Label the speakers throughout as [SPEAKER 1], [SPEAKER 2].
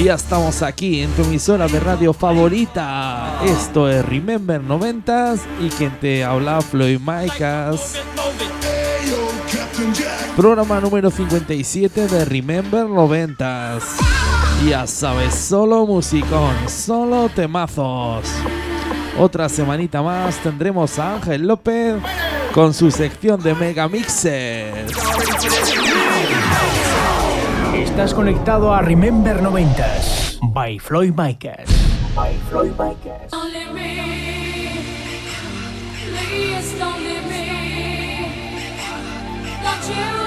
[SPEAKER 1] y ya estamos aquí en tu emisora de radio favorita. Esto es Remember 90 y quien te habla Floyd Micas. Programa número 57 de Remember 90 Ya sabes, solo musicón, solo temazos. Otra semanita más tendremos a Ángel López con su sección de Mega Mixes.
[SPEAKER 2] Estás conectado a Remember 90s by Floyd Micas. By Floyd Micas.
[SPEAKER 3] Only me, please don't leave me. Don't you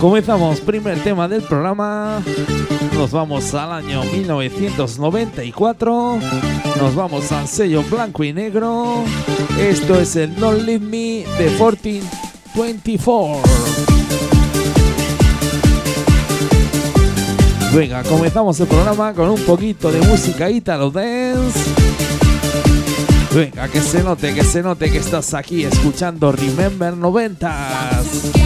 [SPEAKER 1] Comenzamos, primer tema del programa. Nos vamos al año 1994. Nos vamos al sello blanco y negro. Esto es el No Leave Me de 1424. Venga, comenzamos el programa con un poquito de música Italo Dance. Venga, que se note, que se note que estás aquí escuchando Remember 90s.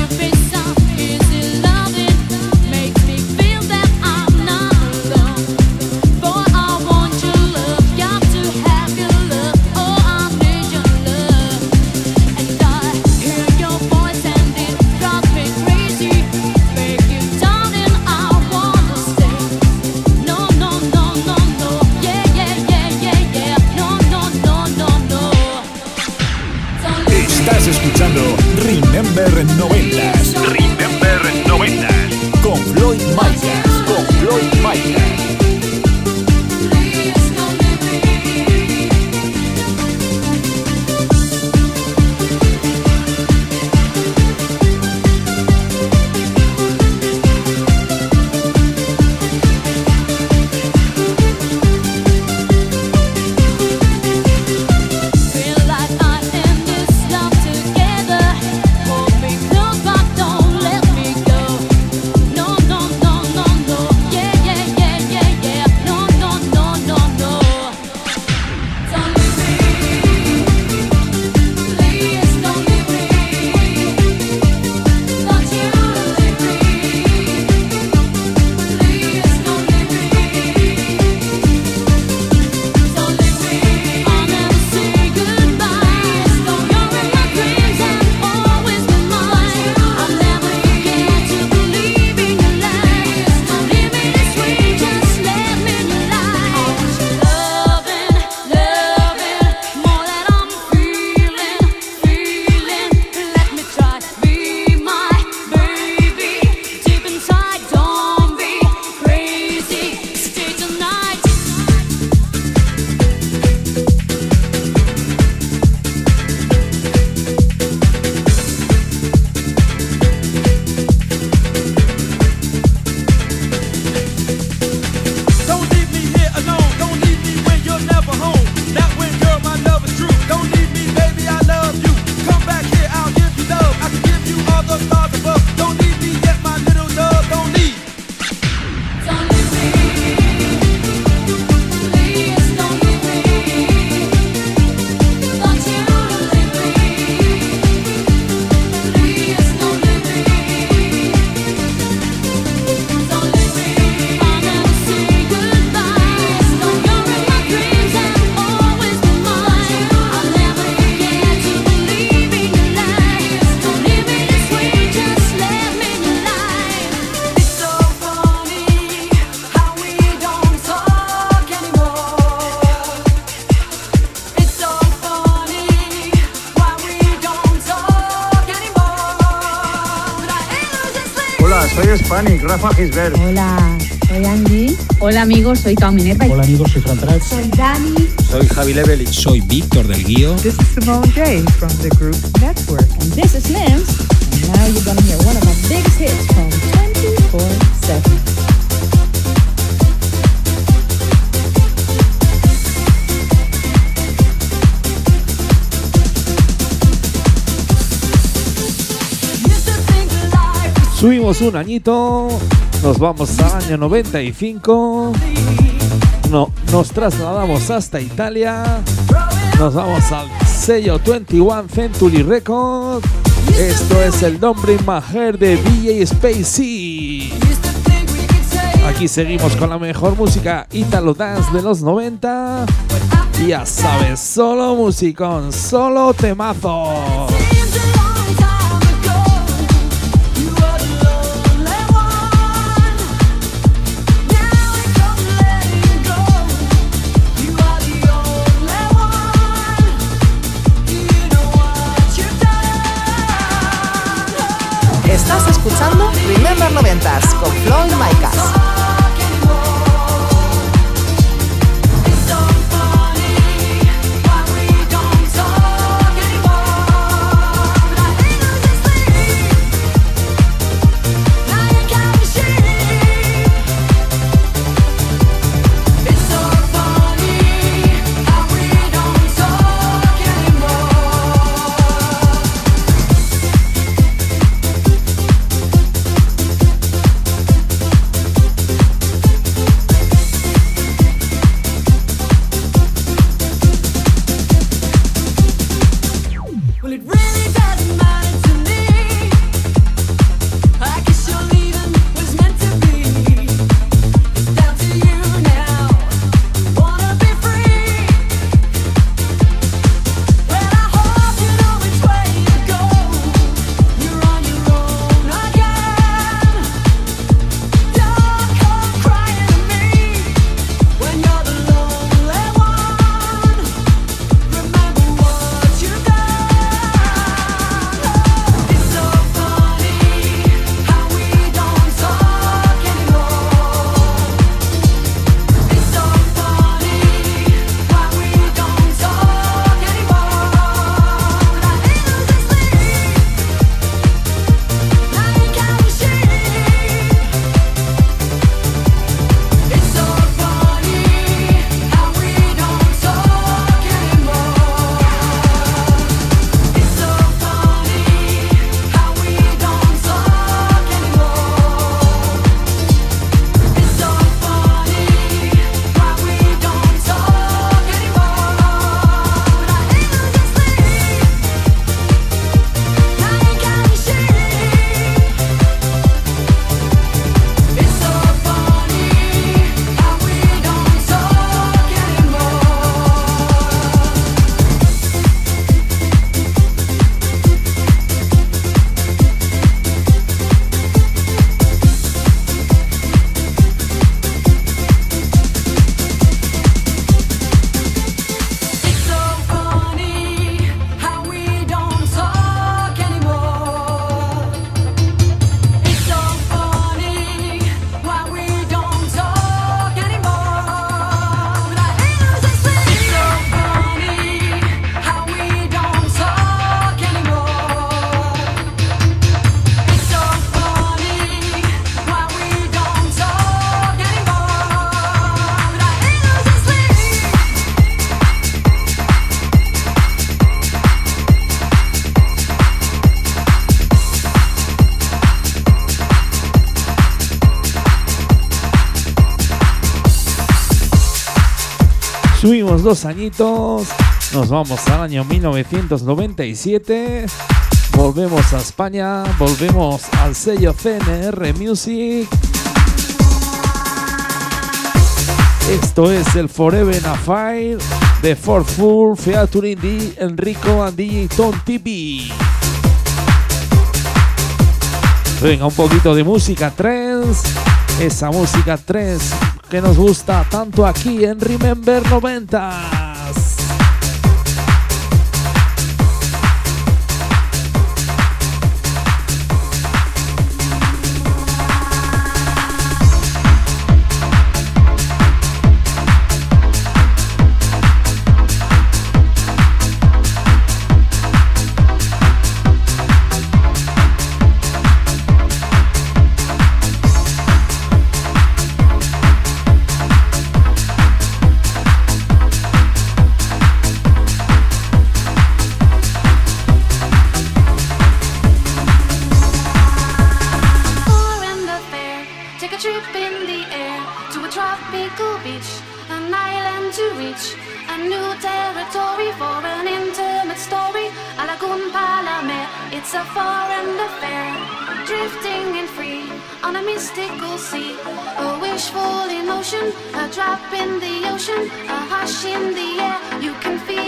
[SPEAKER 4] Rafa Gisbert.
[SPEAKER 5] Hola, soy Angie. Hola amigos, soy Cao Minerva.
[SPEAKER 6] Hola amigos, soy Fran Trat.
[SPEAKER 5] Soy Dani.
[SPEAKER 4] Soy Javi Levelich.
[SPEAKER 7] Soy Víctor del Guío.
[SPEAKER 8] This is Simone J from the group Network.
[SPEAKER 5] And this is Lims. And now you're gonna hear one of my biggest hits from 24-7.
[SPEAKER 1] Subimos un añito, nos vamos al año 95, no, nos trasladamos hasta Italia, nos vamos al sello 21 Century Records. Esto es el nombre Majer de DJ Spacey. Aquí seguimos con la mejor música Italo Dance de los 90. Ya sabes, solo musicón, solo temazo.
[SPEAKER 3] Estás escuchando Remember 90s con Floyd Micas.
[SPEAKER 1] Subimos dos añitos, nos vamos al año 1997, volvemos a España, volvemos al sello CNR Music. Esto es el Forever a Fire de Fortful featuring D. Enrico and DJ Tom TV. Venga, un poquito de música trance, esa música trance que nos gusta tanto aquí en Remember 90s.
[SPEAKER 9] on a mystical sea. A wishful emotion, a drop in the ocean, a hush in the air. You can feel.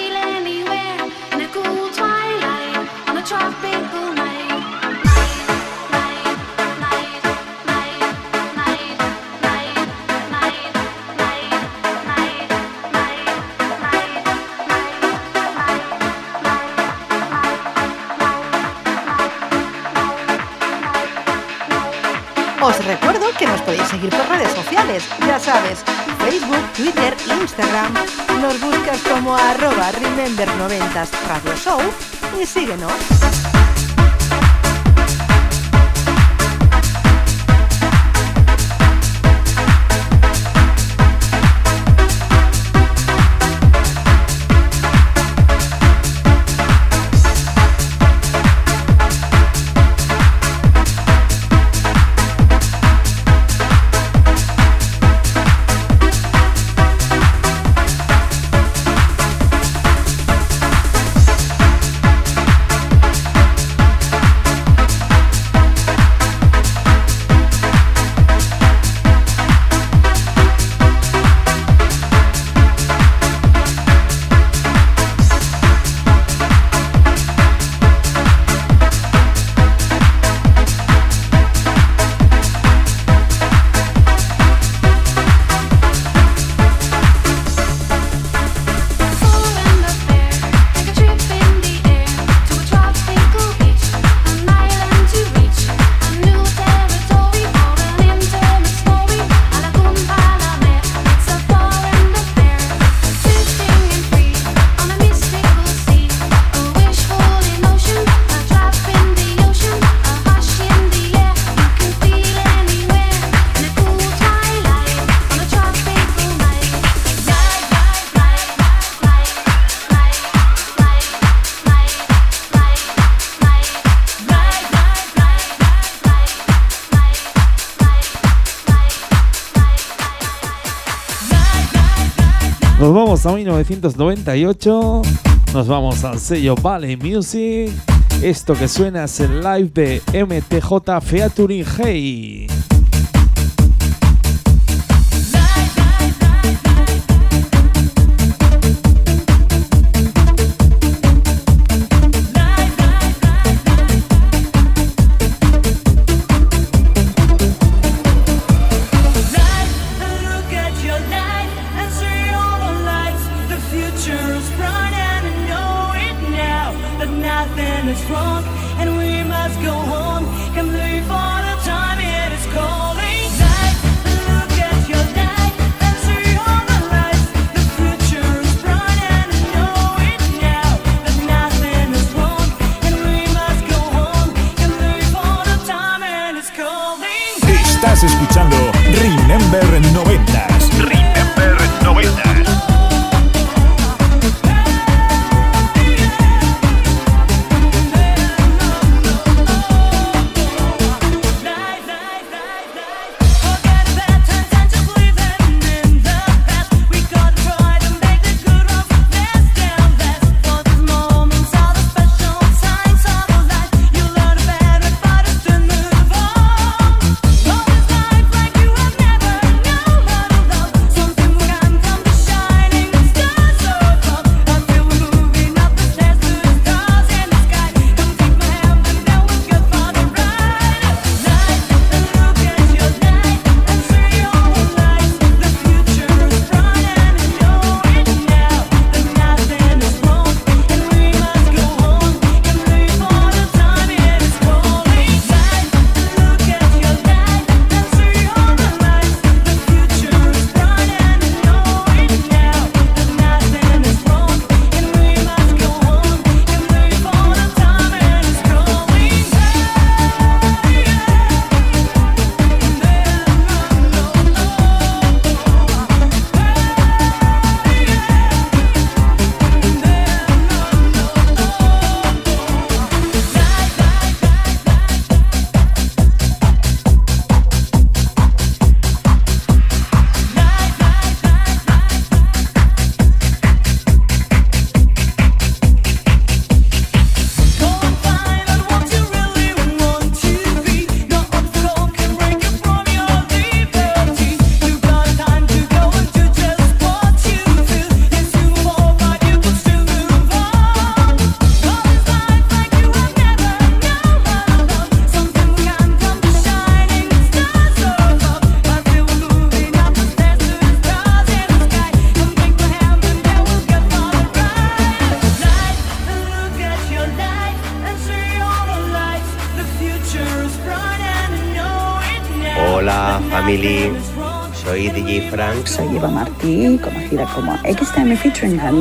[SPEAKER 10] noventas Radio Show y síguenos.
[SPEAKER 3] vamos a 1998. Nos vamos al sello Valley Music. Esto que suena es el live de MTJ Featuring Hey.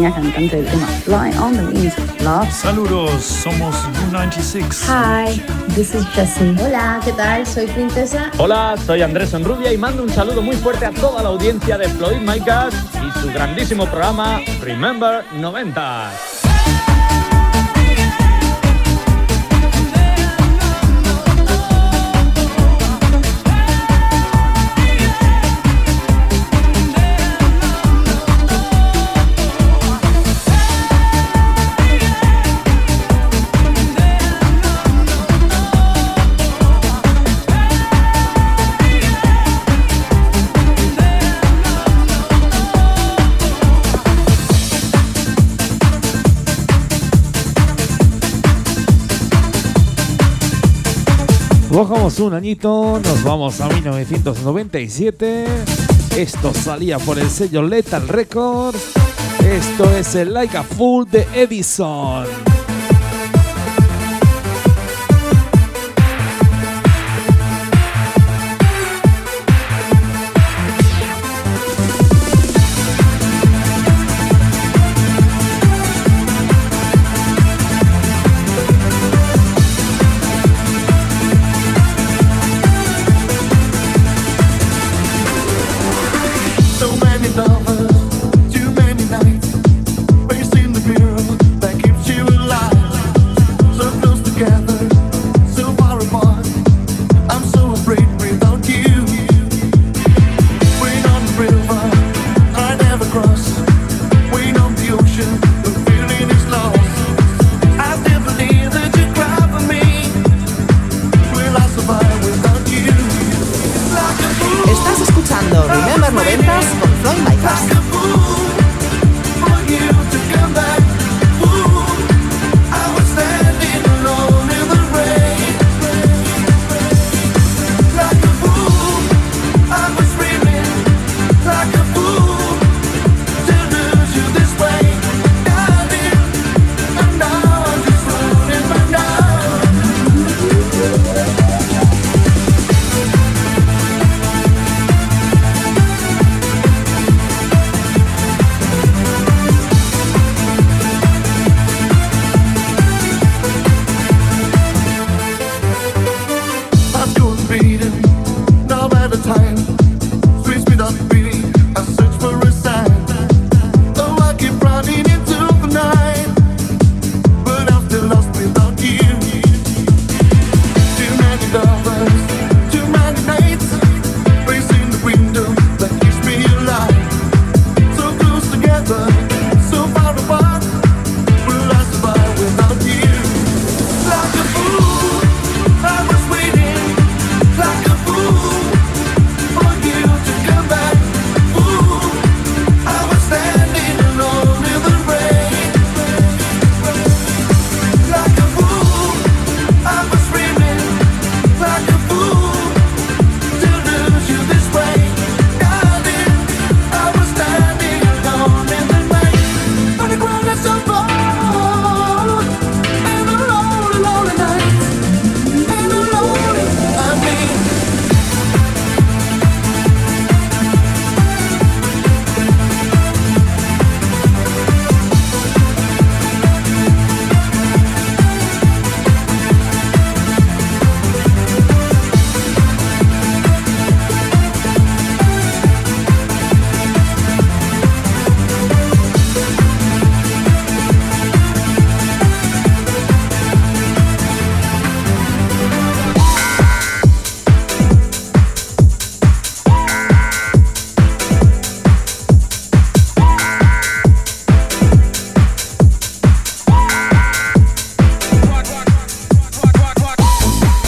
[SPEAKER 11] niña cantante del tema Fly on the Wings of Love.
[SPEAKER 12] Saludos, somos U96.
[SPEAKER 13] Hi, this is Jessie. Hola, ¿qué tal? Soy Princesa.
[SPEAKER 14] Hola, soy Andrés Enrubia y mando un saludo muy fuerte a toda la audiencia de Floyd My Gas y su grandísimo programa Remember 90.
[SPEAKER 15] Bajamos un añito, nos vamos a 1997. Esto salía por el sello Lethal Records. Esto es el Like a Fool de Edison.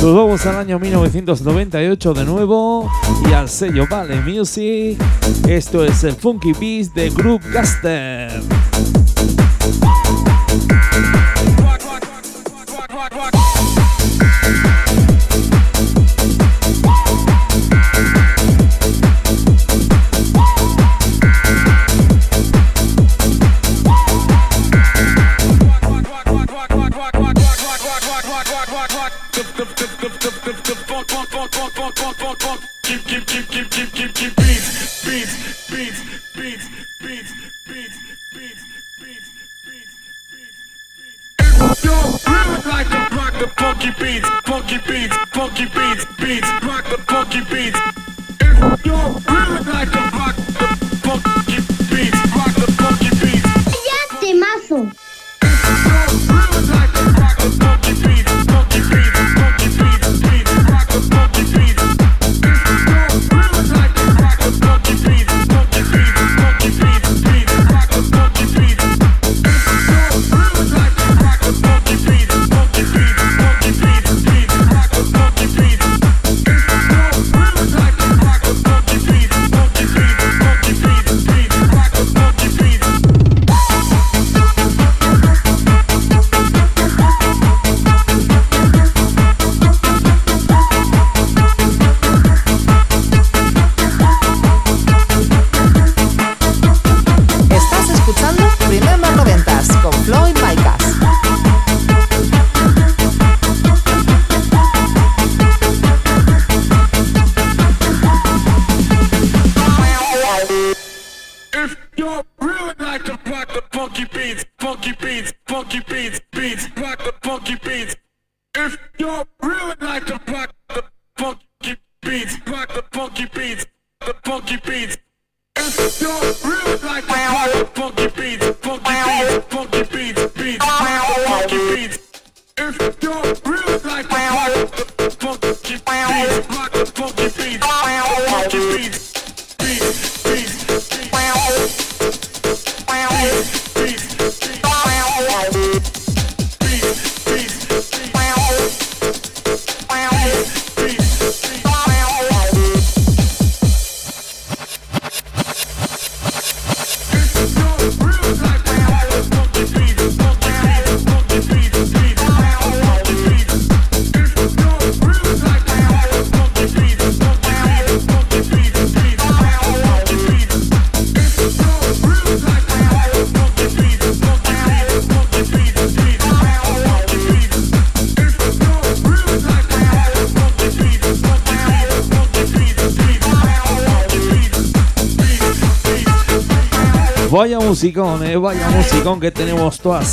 [SPEAKER 15] Nos vamos al año 1998 de nuevo y al sello Vale Music. Esto es el Funky Beast de Group Gaster.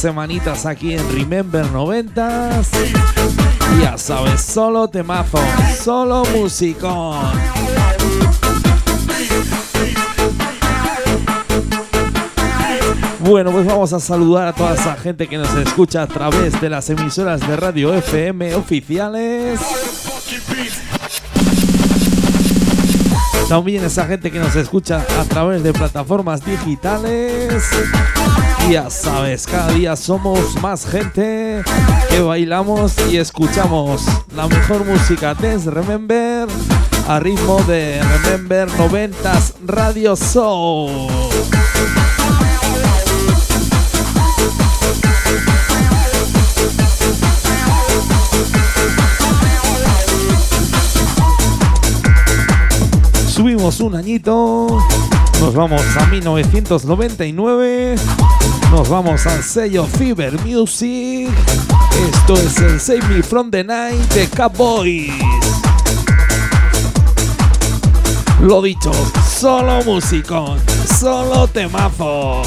[SPEAKER 1] Semanitas aquí en Remember 90s. Ya sabes, solo temazo, solo musicón. Bueno, pues vamos a saludar a toda esa gente que nos escucha a través de las emisoras de radio FM oficiales. También esa gente que nos escucha a través de plataformas digitales. Ya sabes, cada día somos más gente que bailamos y escuchamos la mejor música. Desde Remember a ritmo de Remember 90s Radio Show. Subimos un añito, nos vamos a 1999, nos vamos al sello Fever Music. Esto es el Save Me From the Night de Cowboys. Lo dicho, solo musicón, solo temazos.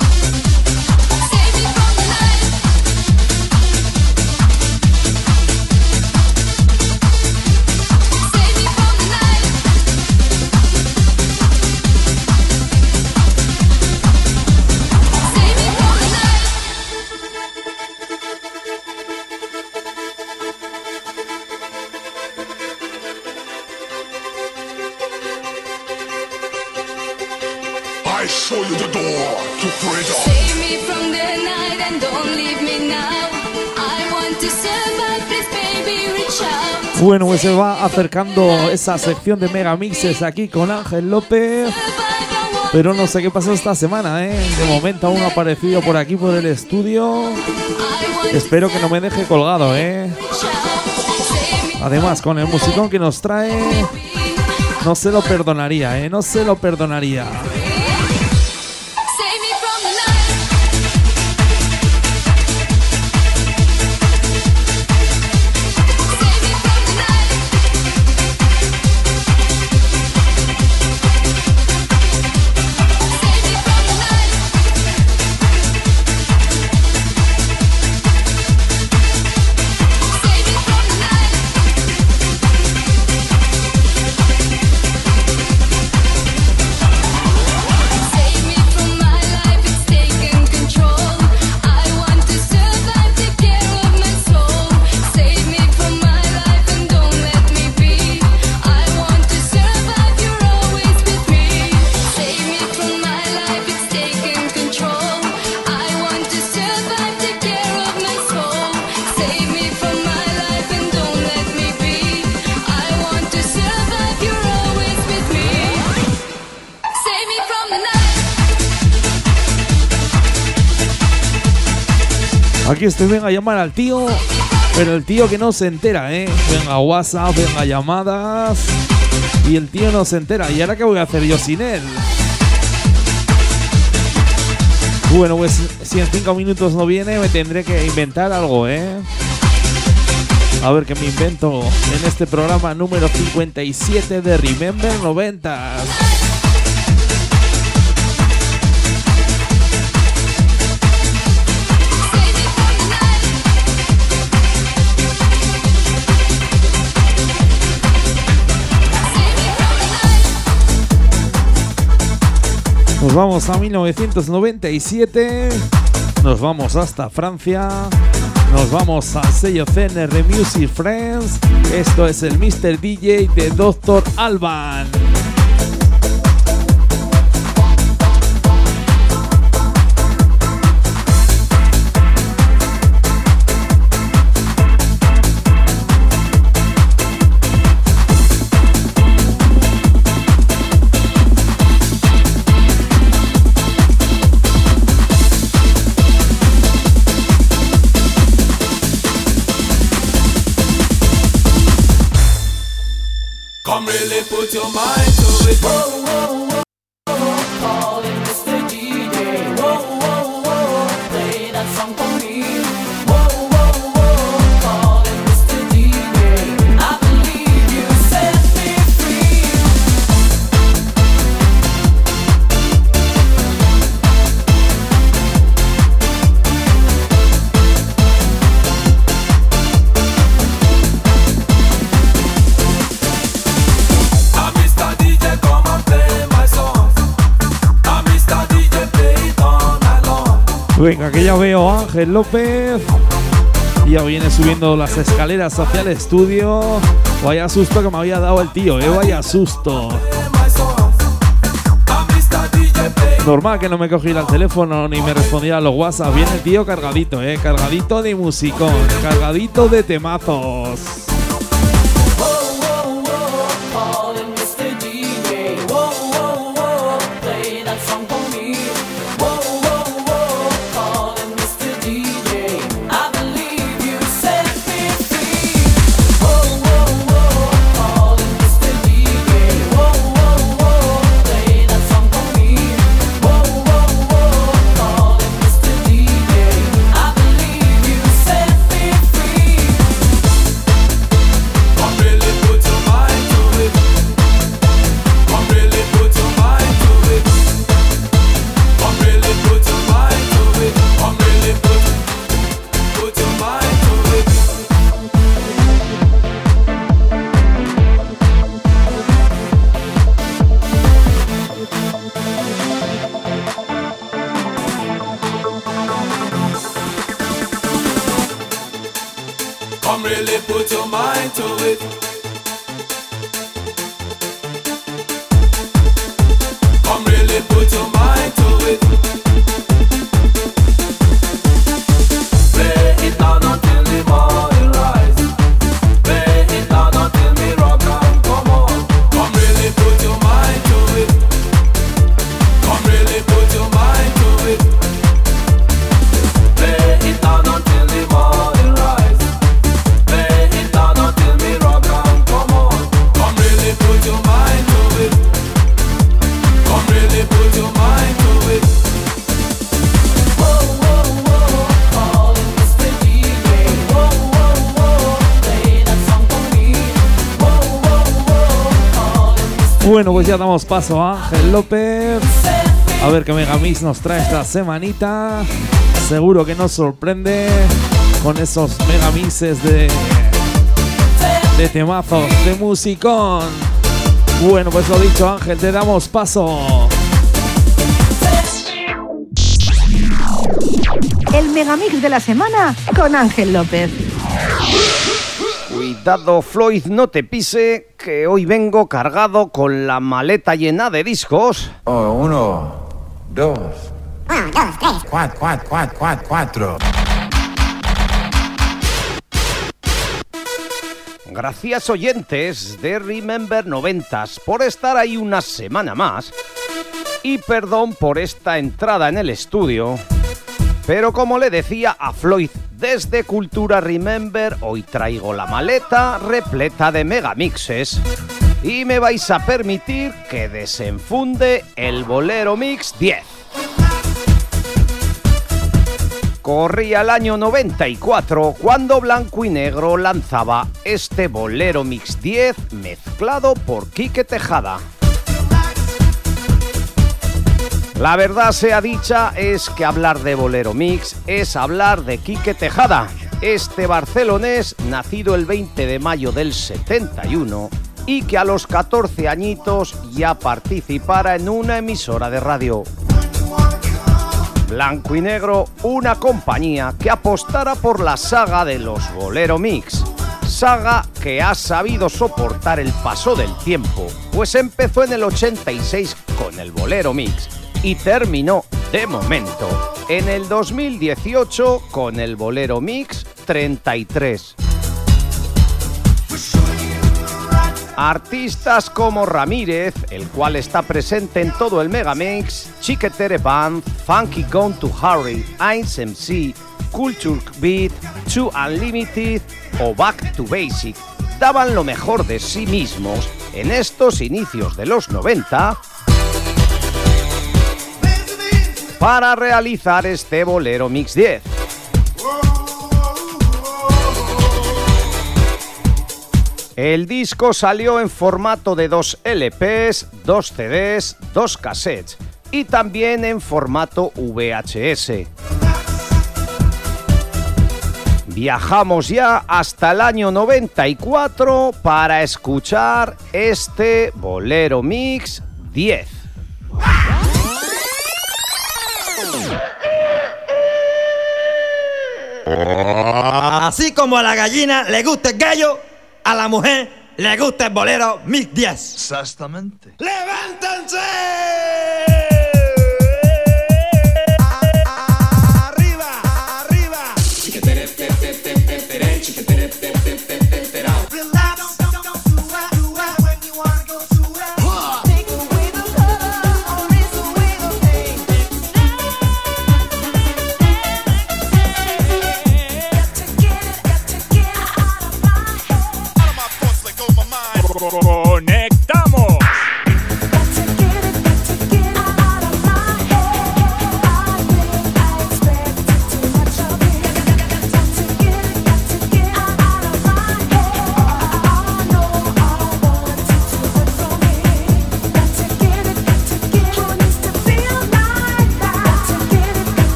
[SPEAKER 16] Show you the door to freedom.
[SPEAKER 10] Save me from the night and don't leave me now. I want to survive, please, baby, reach out.
[SPEAKER 1] Bueno, pues se va acercando esa sección de megamixes aquí con Ángel López. Pero no sé qué pasó esta semana, ¿eh? De momento aún no ha aparecido por aquí por el estudio. Espero que no me deje colgado, ¿eh? Además, con el musicón que nos trae, no se lo perdonaría, ¿eh? No se lo perdonaría. Aquí estoy, venga a llamar al tío, pero el tío que no se entera, ¿eh? Venga WhatsApp, venga llamadas. Y el tío no se entera. ¿Y ahora qué voy a hacer yo sin él? Bueno, pues si en cinco minutos no viene, me tendré que inventar algo, ¿eh? A ver qué me invento en este programa número 57 de Remember 90. Nos vamos a 1997. Nos vamos hasta Francia. Nos vamos al sello CNR Music Friends. Esto es el Mr. DJ de Dr. Alban.
[SPEAKER 3] Put your mind to it. Whoa, whoa,
[SPEAKER 1] Venga, que ya veo a Ángel López. Ya viene subiendo las escaleras hacia el estudio. Vaya susto que me había dado el tío, eh. Vaya susto. Normal que no me cogiera el teléfono ni me respondiera a los WhatsApp. Viene el tío cargadito, eh. Cargadito de musicón. Cargadito de temazos. Bueno, pues ya damos paso a Ángel López. A ver qué Megamix nos trae esta semanita. Seguro que nos sorprende con esos megamixes de, de temazos, de musicón. Bueno, pues lo dicho, Ángel, te damos paso.
[SPEAKER 3] El megamix de la semana con Ángel López.
[SPEAKER 17] Cuidado, Floyd, no te pise, que hoy vengo cargado con la maleta llena de discos.
[SPEAKER 18] Oh, uno, dos. Cuatro, cuatro, cuatro, cuatro, cuatro.
[SPEAKER 17] Gracias oyentes de Remember 90s por estar ahí una semana más. Y perdón por esta entrada en el estudio. Pero como le decía a Floyd desde Cultura Remember, hoy traigo la maleta repleta de megamixes. Y me vais a permitir que desenfunde el Bolero Mix 10. Corría el año 94 cuando Blanco y Negro lanzaba este Bolero Mix 10 mezclado por Quique Tejada. La verdad sea dicha es que hablar de Bolero Mix es hablar de Quique Tejada, este barcelonés nacido el 20 de mayo del 71 y que a los 14 añitos ya participara en una emisora de radio. Blanco y Negro, una compañía que apostara por la saga de los Bolero Mix. Saga que ha sabido soportar el paso del tiempo, pues empezó en el 86 con el Bolero Mix y terminó, de momento, en el 2018 con el Bolero Mix 33. Artistas como Ramírez, el cual está presente en todo el Megamix, Chiquetere Band, Funky Gone to Harry, Ains MC, Culture Beat, Two Unlimited o Back to Basic, daban lo mejor de sí mismos en estos inicios de los 90 para realizar este Bolero Mix 10. El disco salió en formato de dos LPs, dos CDs, dos cassettes y también en formato VHS. Viajamos ya hasta el año 94 para escuchar este Bolero Mix 10.
[SPEAKER 19] Así como a la gallina le gusta el gallo, a la mujer le gusta el bolero Mix 10.
[SPEAKER 20] Exactamente.
[SPEAKER 19] ¡Levántense!
[SPEAKER 17] Conecta.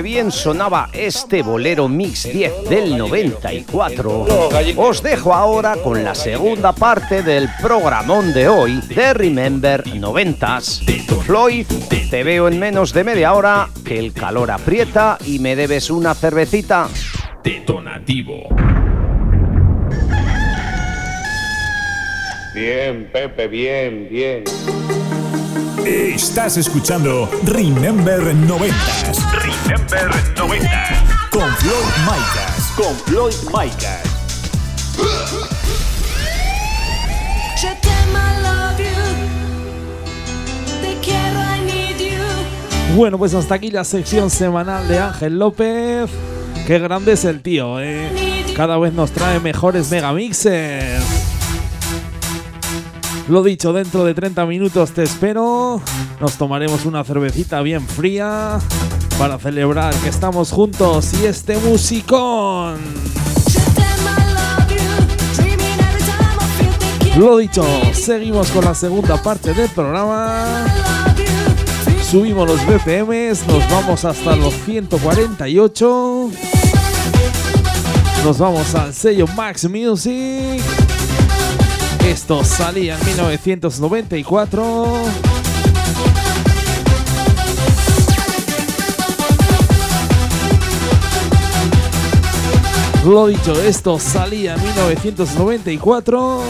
[SPEAKER 17] De bien sonaba este bolero Mix 10 del 94. Os dejo ahora con la segunda parte del programón de hoy de Remember 90s. Floyd, te veo en menos de media hora, que el calor aprieta y me debes una cervecita.
[SPEAKER 21] Detonativo.
[SPEAKER 22] Bien, Pepe, bien, bien.
[SPEAKER 23] Estás escuchando Remember 90s
[SPEAKER 24] Remember 90.
[SPEAKER 23] con Floyd Micas.
[SPEAKER 25] Con Floyd Micas.
[SPEAKER 1] Je t'aime, I love you. Te quiero, I need you.
[SPEAKER 3] Bueno, pues hasta aquí la sección semanal de Ángel López. Qué grande es el tío, eh. Cada vez nos trae mejores megamixes. Lo dicho, dentro de 30 minutos te espero. Nos tomaremos una cervecita bien fría para celebrar que estamos juntos y este musicón. Lo dicho, seguimos con la segunda parte del programa. Subimos los BPMs, nos vamos hasta los 148. Nos vamos al sello Max Music. Esto salía en 1994. Lo dicho, esto salía en 1994.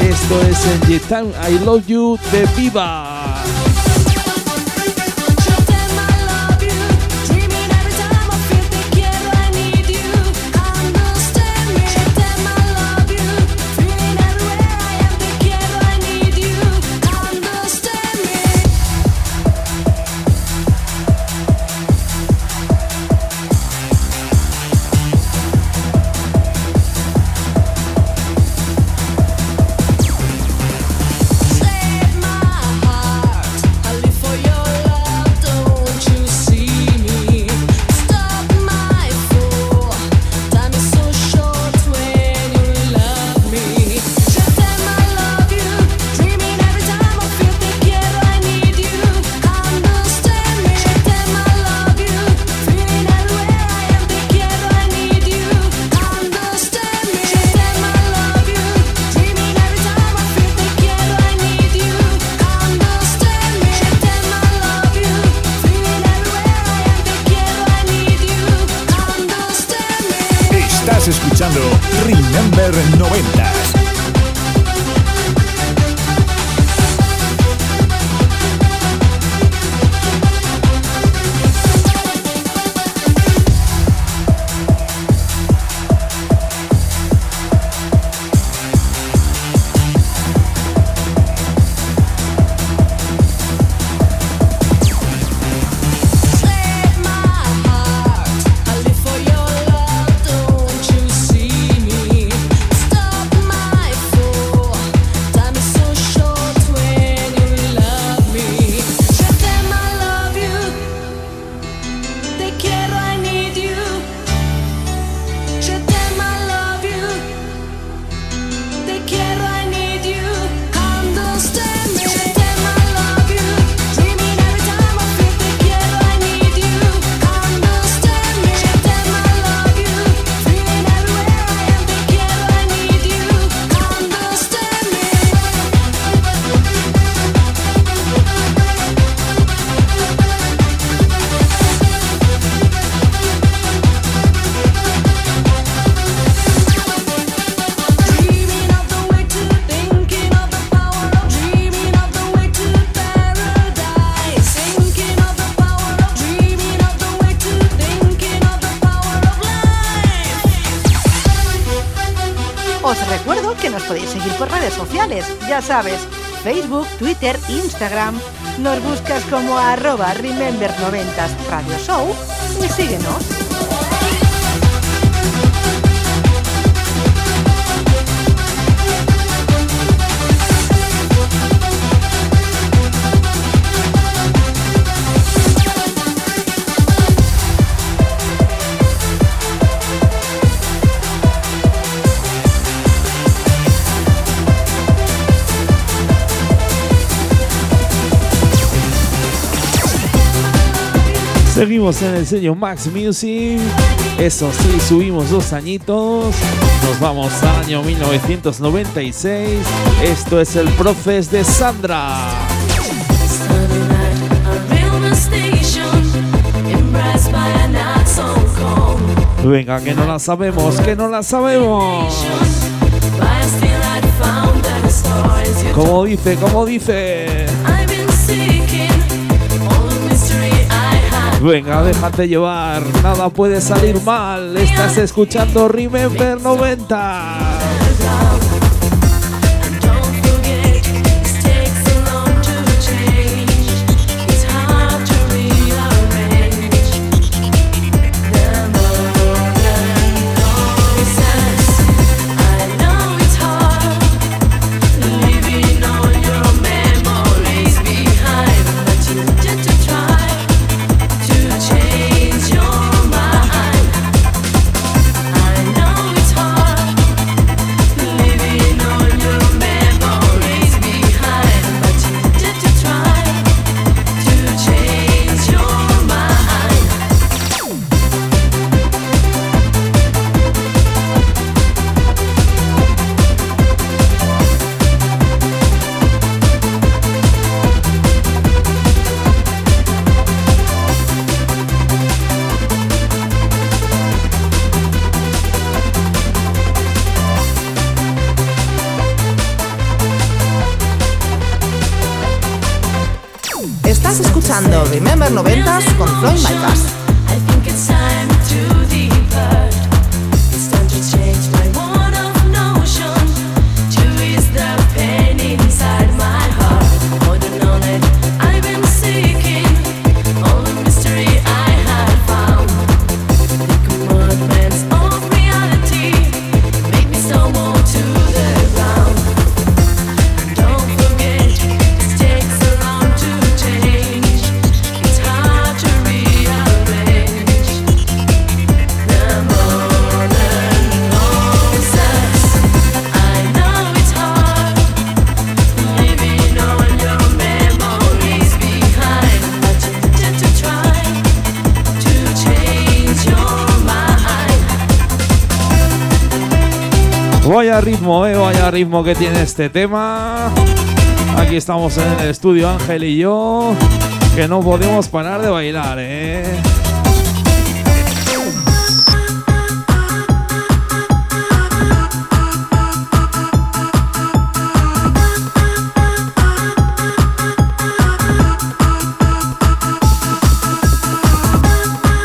[SPEAKER 3] Esto es en The Time I Love You de Viva.
[SPEAKER 1] Redes sociales, ya sabes, Facebook, Twitter, Instagram. Nos buscas como arroba Remember90s Radio Show y síguenos.
[SPEAKER 3] Seguimos en el sello Max Music. Eso sí, subimos dos añitos. Nos vamos al año 1996. Esto es el Profes de Sandra. Venga, que no la sabemos, que no la sabemos. Como dice, como dice. Venga, déjate llevar, nada puede salir mal. Estás escuchando Remember 90.
[SPEAKER 1] Ritmo, que tiene este tema. Aquí estamos en el estudio Ángel y yo, que no podemos parar de bailar, eh.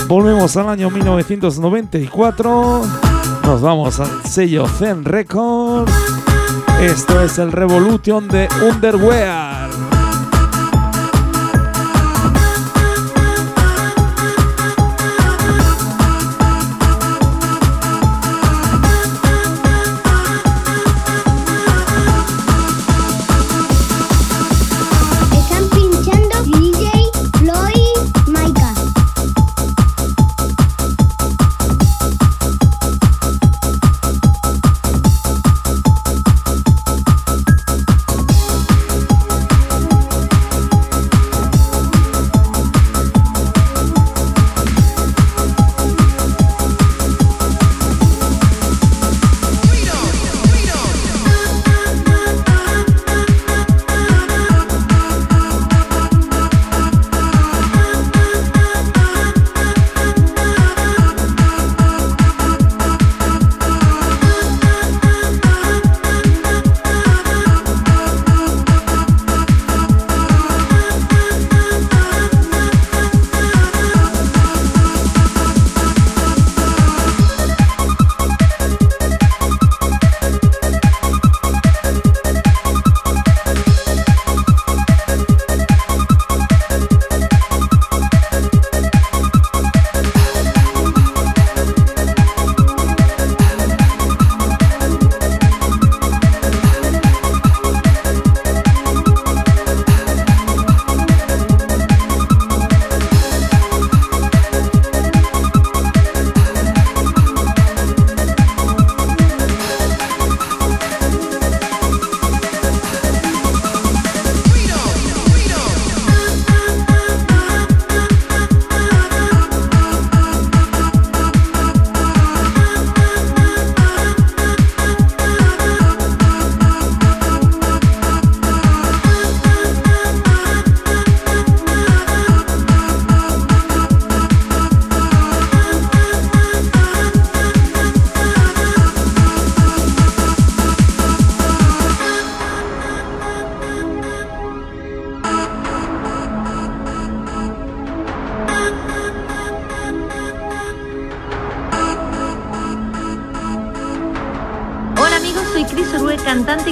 [SPEAKER 1] Volvemos al año 1994. Nos vamos al sello Zen Records. Esto es el Revolution de Underwear.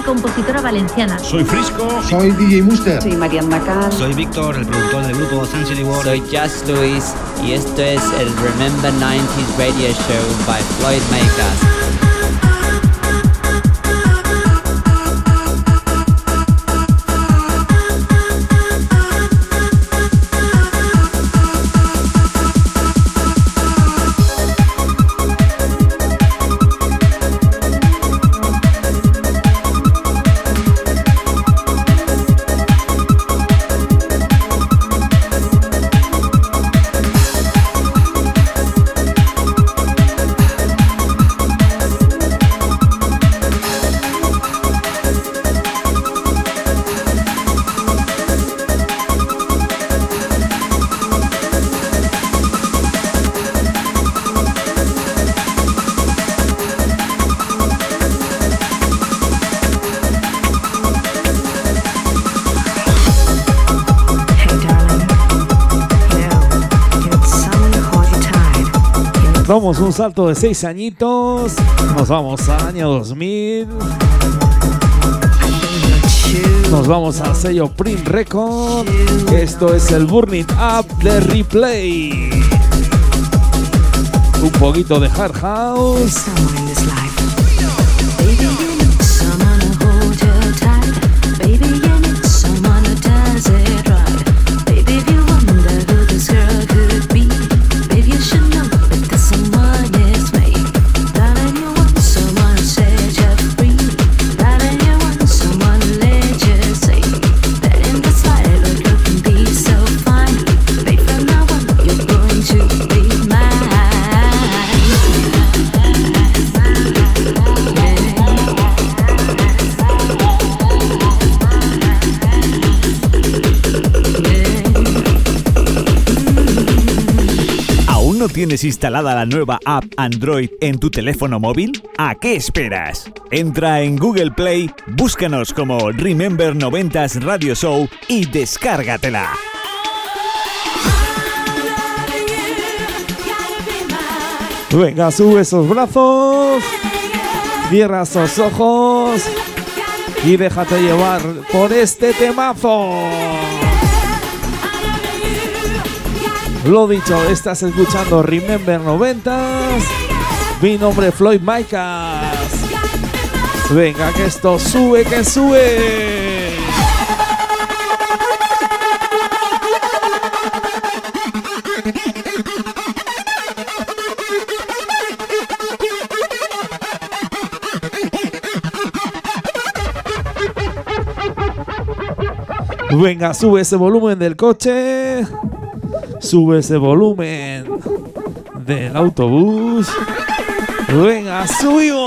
[SPEAKER 26] Compositora valenciana.
[SPEAKER 12] Soy Frisco.
[SPEAKER 18] Soy DJ Muster.
[SPEAKER 11] Soy Mariana Cal.
[SPEAKER 27] Soy Víctor, el productor del grupo Century World.
[SPEAKER 28] Soy Just Luis y esto es el Remember 90s Radio Show by Floyd Makers.
[SPEAKER 1] Damos un salto de seis añitos. Nos vamos al año 2000. Nos vamos al sello Print Record. Esto es el Burning Up de Replay. Un poquito de Hard House.
[SPEAKER 23] Tienes instalada la nueva app Android en tu teléfono móvil? ¿A qué esperas? Entra en Google Play, búscanos como Remember 90s Radio Show y descárgatela.
[SPEAKER 1] Venga, sube esos brazos. Cierra esos ojos. Y déjate llevar por este temazo. Lo dicho, estás escuchando Remember 90s. Mi nombre es Floyd Micas. Venga, que esto sube, que sube. Venga, sube ese volumen del coche. Sube ese volumen del autobús. Venga, subimos.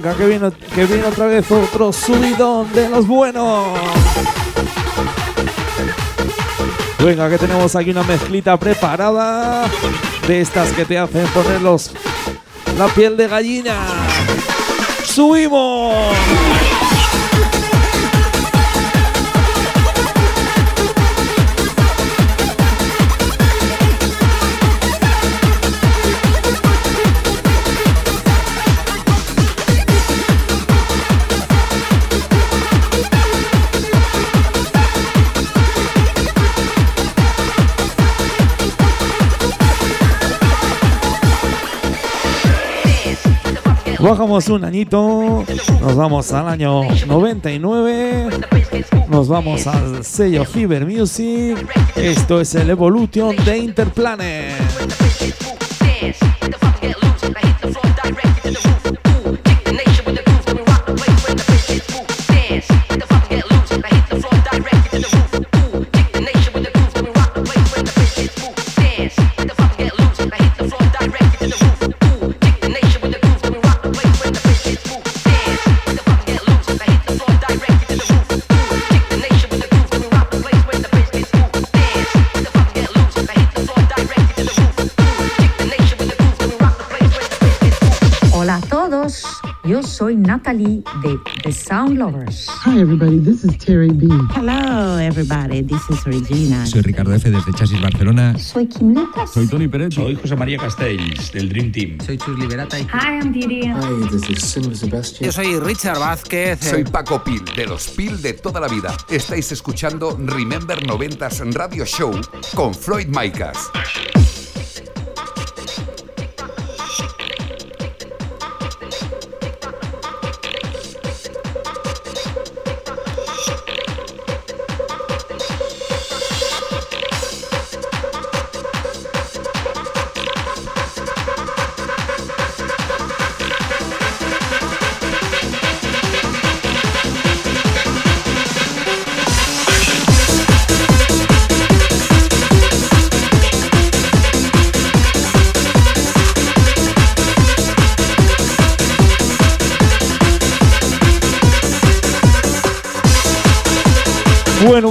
[SPEAKER 1] Venga, que viene, que viene otra vez otro subidón de los buenos. Venga, que tenemos aquí una mezclita preparada de estas que te hacen poner los, la piel de gallina. ¡Subimos! Bajamos un añito, nos vamos al año 99, nos vamos al sello Fever Music, esto es el Evolution de Interplanet.
[SPEAKER 29] Soy Natalie de The Sound Lovers.
[SPEAKER 30] Hi everybody, this is Terry B.
[SPEAKER 29] Hello everybody, this is Regina.
[SPEAKER 31] Soy Ricardo F. desde Chasis Barcelona.
[SPEAKER 29] Soy Kim Lucas.
[SPEAKER 31] Soy Tony Pérez.
[SPEAKER 32] Soy José María Castells, del Dream Team.
[SPEAKER 31] Soy Chus Liberata.
[SPEAKER 29] Hi, I'm Didi.
[SPEAKER 30] Hi, this is Cinema Sebastian.
[SPEAKER 33] Yo soy Richard Vázquez.
[SPEAKER 34] Soy Paco Pil, de los Pil de toda la vida. Estáis escuchando Remember 90s Radio Show con Floyd Micas.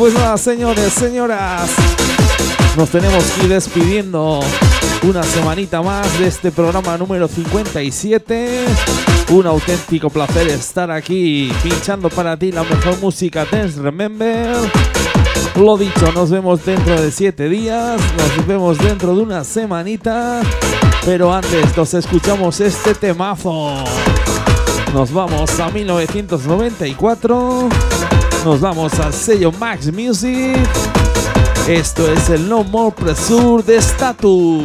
[SPEAKER 1] Pues nada, señores, señoras. Nos tenemos que ir despidiendo una semanita más de este programa número 57. Un auténtico placer estar aquí pinchando para ti la mejor música Dance Remember. Lo dicho, nos vemos dentro de 7 días, nos vemos dentro de una semanita. Pero antes nos escuchamos este temazo. Nos vamos a 1994. Nos vamos al sello Max Music. Esto es el No More Pressure de Status.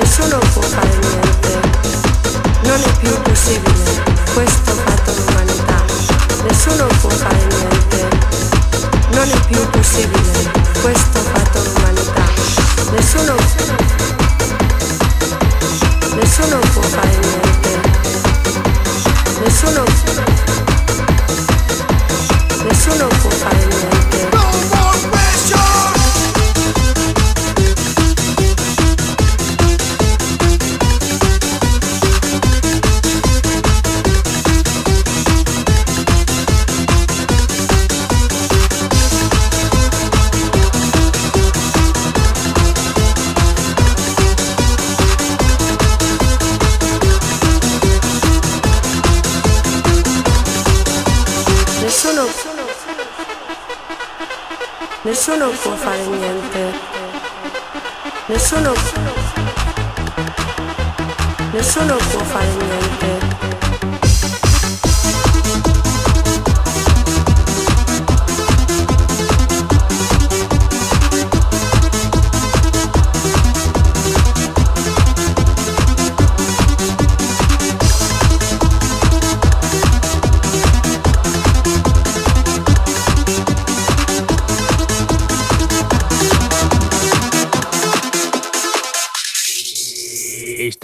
[SPEAKER 35] Nessuno può fare niente, non è più possibile, questo fatto l'umanità. Nessuno può fare niente, non è più possibile, questo fatto l'umanità. Nessuno, nessuno può fare niente, nessuno, nessuno può fare niente. Nessuno può fare niente. Nessuno, nessuno può fare niente.